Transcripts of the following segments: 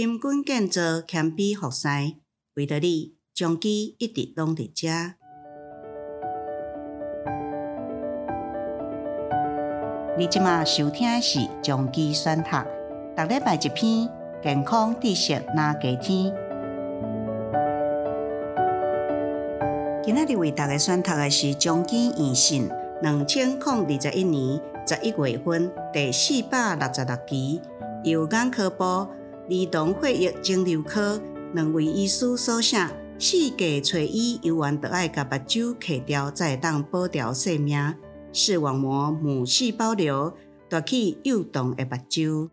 深耕建造，谦卑服侍，为着你，将基一直拢伫遮。你即马收听是将基选读，逐礼拜一篇健康知识哪加天。今仔日为大家选读的是将其验信两千零二十一年十一月份第四百六十六期，由眼科部。儿童血液肿瘤科两位医师所写，四价找医游玩都爱甲目睭磕掉，才当保住性命。视网膜母细胞瘤夺去幼童的目睭。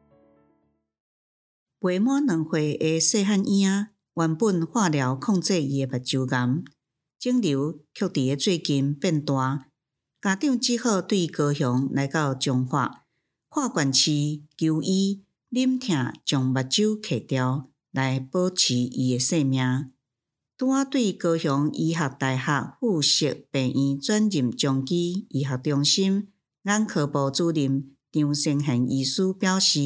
未满两岁的细汉婴仔，原本化疗控制伊的目睭癌，肿瘤却伫个最近变大。家长只好对高雄来到彰化，化管区求医。忍痛将目睭磕掉，来保持伊的性命。拄仔对高雄医学大学附设病院转任将其医学中心眼科部主任张成贤医师表示，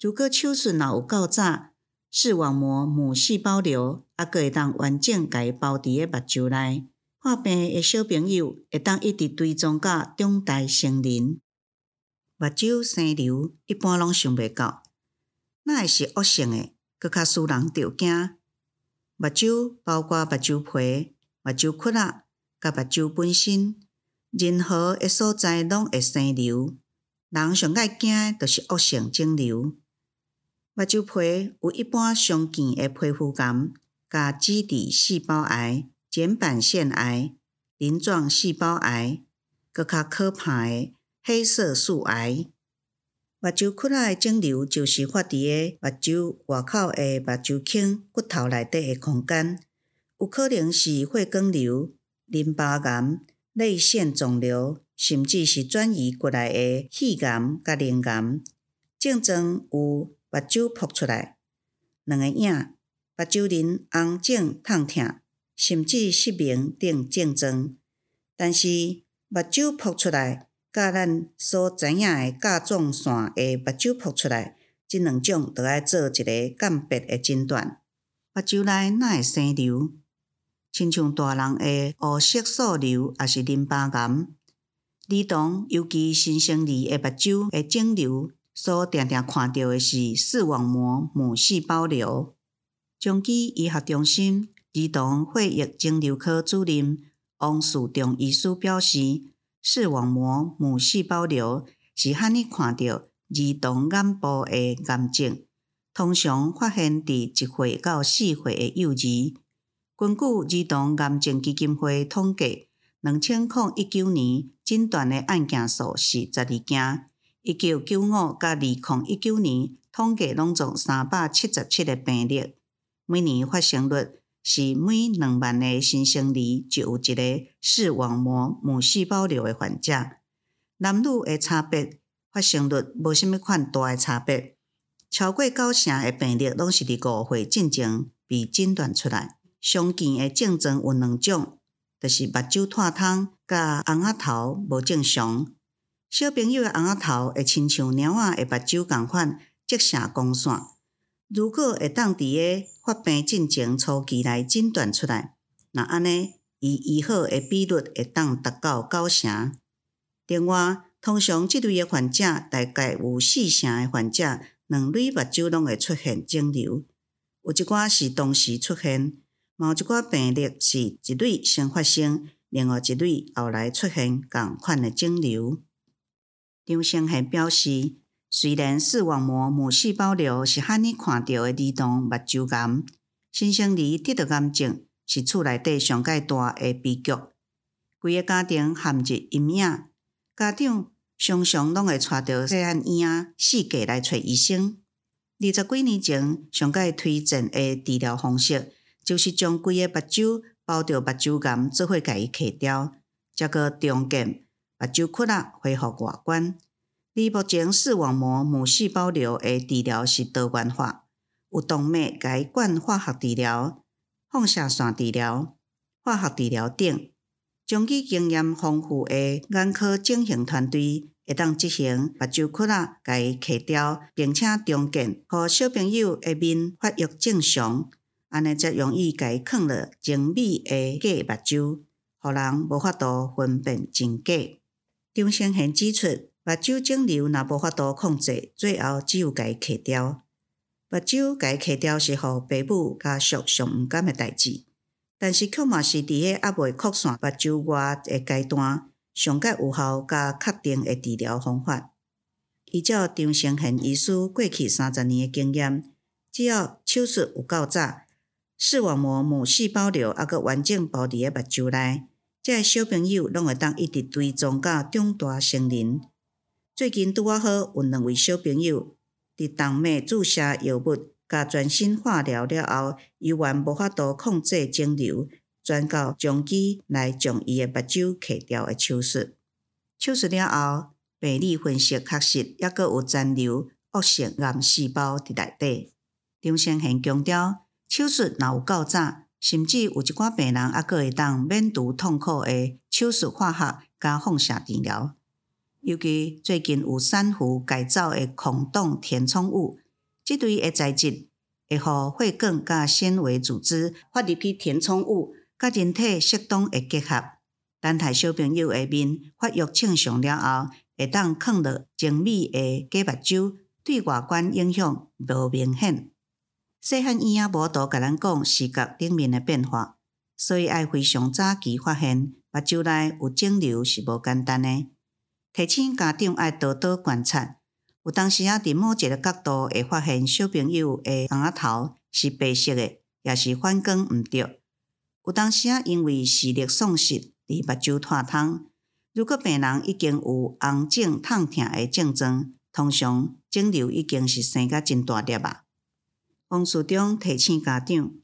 如果手术若有够早，视网膜母细胞瘤啊阁会当完整甲伊包伫个目睭内，患病的小朋友会当一直追踪到长大成人。目睭生瘤一般拢想袂到，那会是恶性诶，搁较使人着惊。目睭包括目睭皮、目睭窟仔，甲目睭本身，任何一所在拢会生瘤。人上爱惊的着是恶性肿瘤。目睭皮有一般常见诶皮肤癌、甲基底细胞癌、睑板腺癌、鳞状细胞癌，搁较可怕诶。黑色素癌，目睭窟仔的肿瘤就是发伫个目睭外口诶目睭腔骨头内底诶空间，有可能是血管瘤、淋巴癌、泪腺肿瘤，甚至是转移过来诶肺癌甲鳞癌。症状有目睭扑出来、两个影、目睭鳞红肿痛痛，甚至失明等症状。但是目睭扑出来，甲咱所知影诶甲状腺诶目睭扑出来，即两种着爱做一个鉴别诶诊断。目睭内哪会生瘤？亲像大人诶黑色素瘤，也是淋巴癌。儿童尤其新生儿诶目睭诶肿瘤，所常常看到诶是视网膜母细胞瘤。将其医学中心儿童血液肿瘤科主任王树忠医师表示。视网膜母细胞瘤是罕你看到儿童眼部的癌症，通常发现伫一岁到四岁的幼儿。根据儿童癌症基金会统计，两千零一九年诊断的案件数是十二件，一九九五到二零一九年统计拢总三百七十七个病例，每年发生率。是每两万个新生儿就有一个视网膜母细胞瘤的患者，男女的差别发生率无甚物款大的差别，超过九成的病例拢是伫五岁进前被诊断出来。常见的症状有两种，就是目睭脱窗、甲红仔头无正常。小朋友的红仔头会亲像猫仔的目睭共款，折射光线。如果会当伫个发病进程初期来诊断出来，那安尼伊医好的比率会当达到九成。另外，通常即类诶患者大概有四成诶患者两类目睭拢会出现肿瘤，有一寡是同时出现，某一寡病例是一类先发生，另外一类后来出现共款诶肿瘤。张生还表示。虽然视网膜母细胞瘤是罕你看到的儿童目睭癌，新生儿得到癌症是厝内底上盖大的悲剧，规个家庭陷入阴影。家长常常拢会带着细汉婴仔四价来找医生。二十几年前，上盖推荐的治疗方式就是将规个目睭包着目睭癌做伙甲伊磕掉，再个重建目睭窟仔恢复外观。而目前视网膜母细胞瘤的治疗是多元化，有动脉改管化学治疗、放射线治疗、化学治疗等。长期经验丰富的眼科整形团队会当执行目睭窟仔，甲伊去掉，并且重建，互小朋友的面发育正常，安尼则容易甲伊囥落精美的假目睭，互人无法度分辨真假。张先贤指出，目睭肿瘤若无法度控制，最后只有甲伊去掉。目睭甲伊去掉是互爸母家属上毋甘诶代志，但是却嘛是伫个还未扩散目睭外诶阶段。上较有效甲确定诶治疗方法，依照张成贤医师过去三十年诶经验，只要手术有够早，视网膜母细胞瘤还阁完整包伫个目睭内，即个小朋友拢会当一直追踪到长大成人。最近拄啊好有两位小朋友伫动脉注射药物甲全身化疗了后，依然无法度控制肿瘤。转到中期来将伊个目睭去掉个手术，手术了后，病理分析确实抑阁有残留恶性癌细胞伫内底。张先贤强调，手术若有够早，甚至有一寡病人抑阁会当免除痛苦个手术化学加放射治疗。尤其最近有珊瑚改造的孔洞填充物，即类个材质会互血管加纤维组织发入去填充物。甲人体适当会结合，等待小朋友的面发育正常了后，会当囥落精美的假目睭，对外观影响无明显。细汉婴仔无多甲咱讲视觉顶面的变化，所以爱非常早期发现目睭内有肿瘤是无简单诶。提醒家长爱多多观察，有当时啊，伫某一个角度会发现小朋友的红仔头是白色的，也是反光毋对。有当时啊，因为视力丧失，伫目睭脱窗。如果病人已经有红肿、痛痛的症状，通常肿瘤已经是生甲真大粒啊。王书中提醒家长，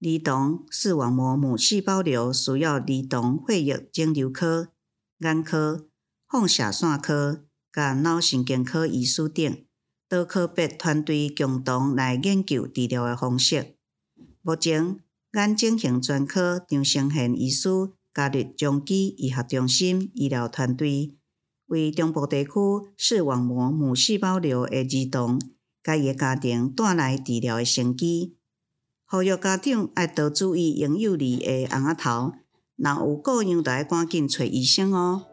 儿童视网膜母细胞瘤需要儿童血液肿瘤科、眼科、放射线科、甲脑神经科医师等多科别团队共同来研究治疗的方式。目前，眼睛型专科张成贤医师加入中基医学中心医疗团队，为中部地区视网膜母细胞瘤的儿童，甲伊个家庭带来治疗的先机。呼吁家长爱多注意婴幼儿的红仔头，若有各样，就要赶紧找医生哦。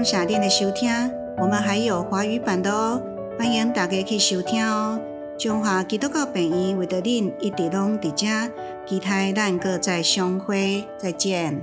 感谢您的收听。我们还有华语版的哦，欢迎大家去收听哦。中华基督教病院为着您一直拢伫遮，期待咱搁再相会，再见。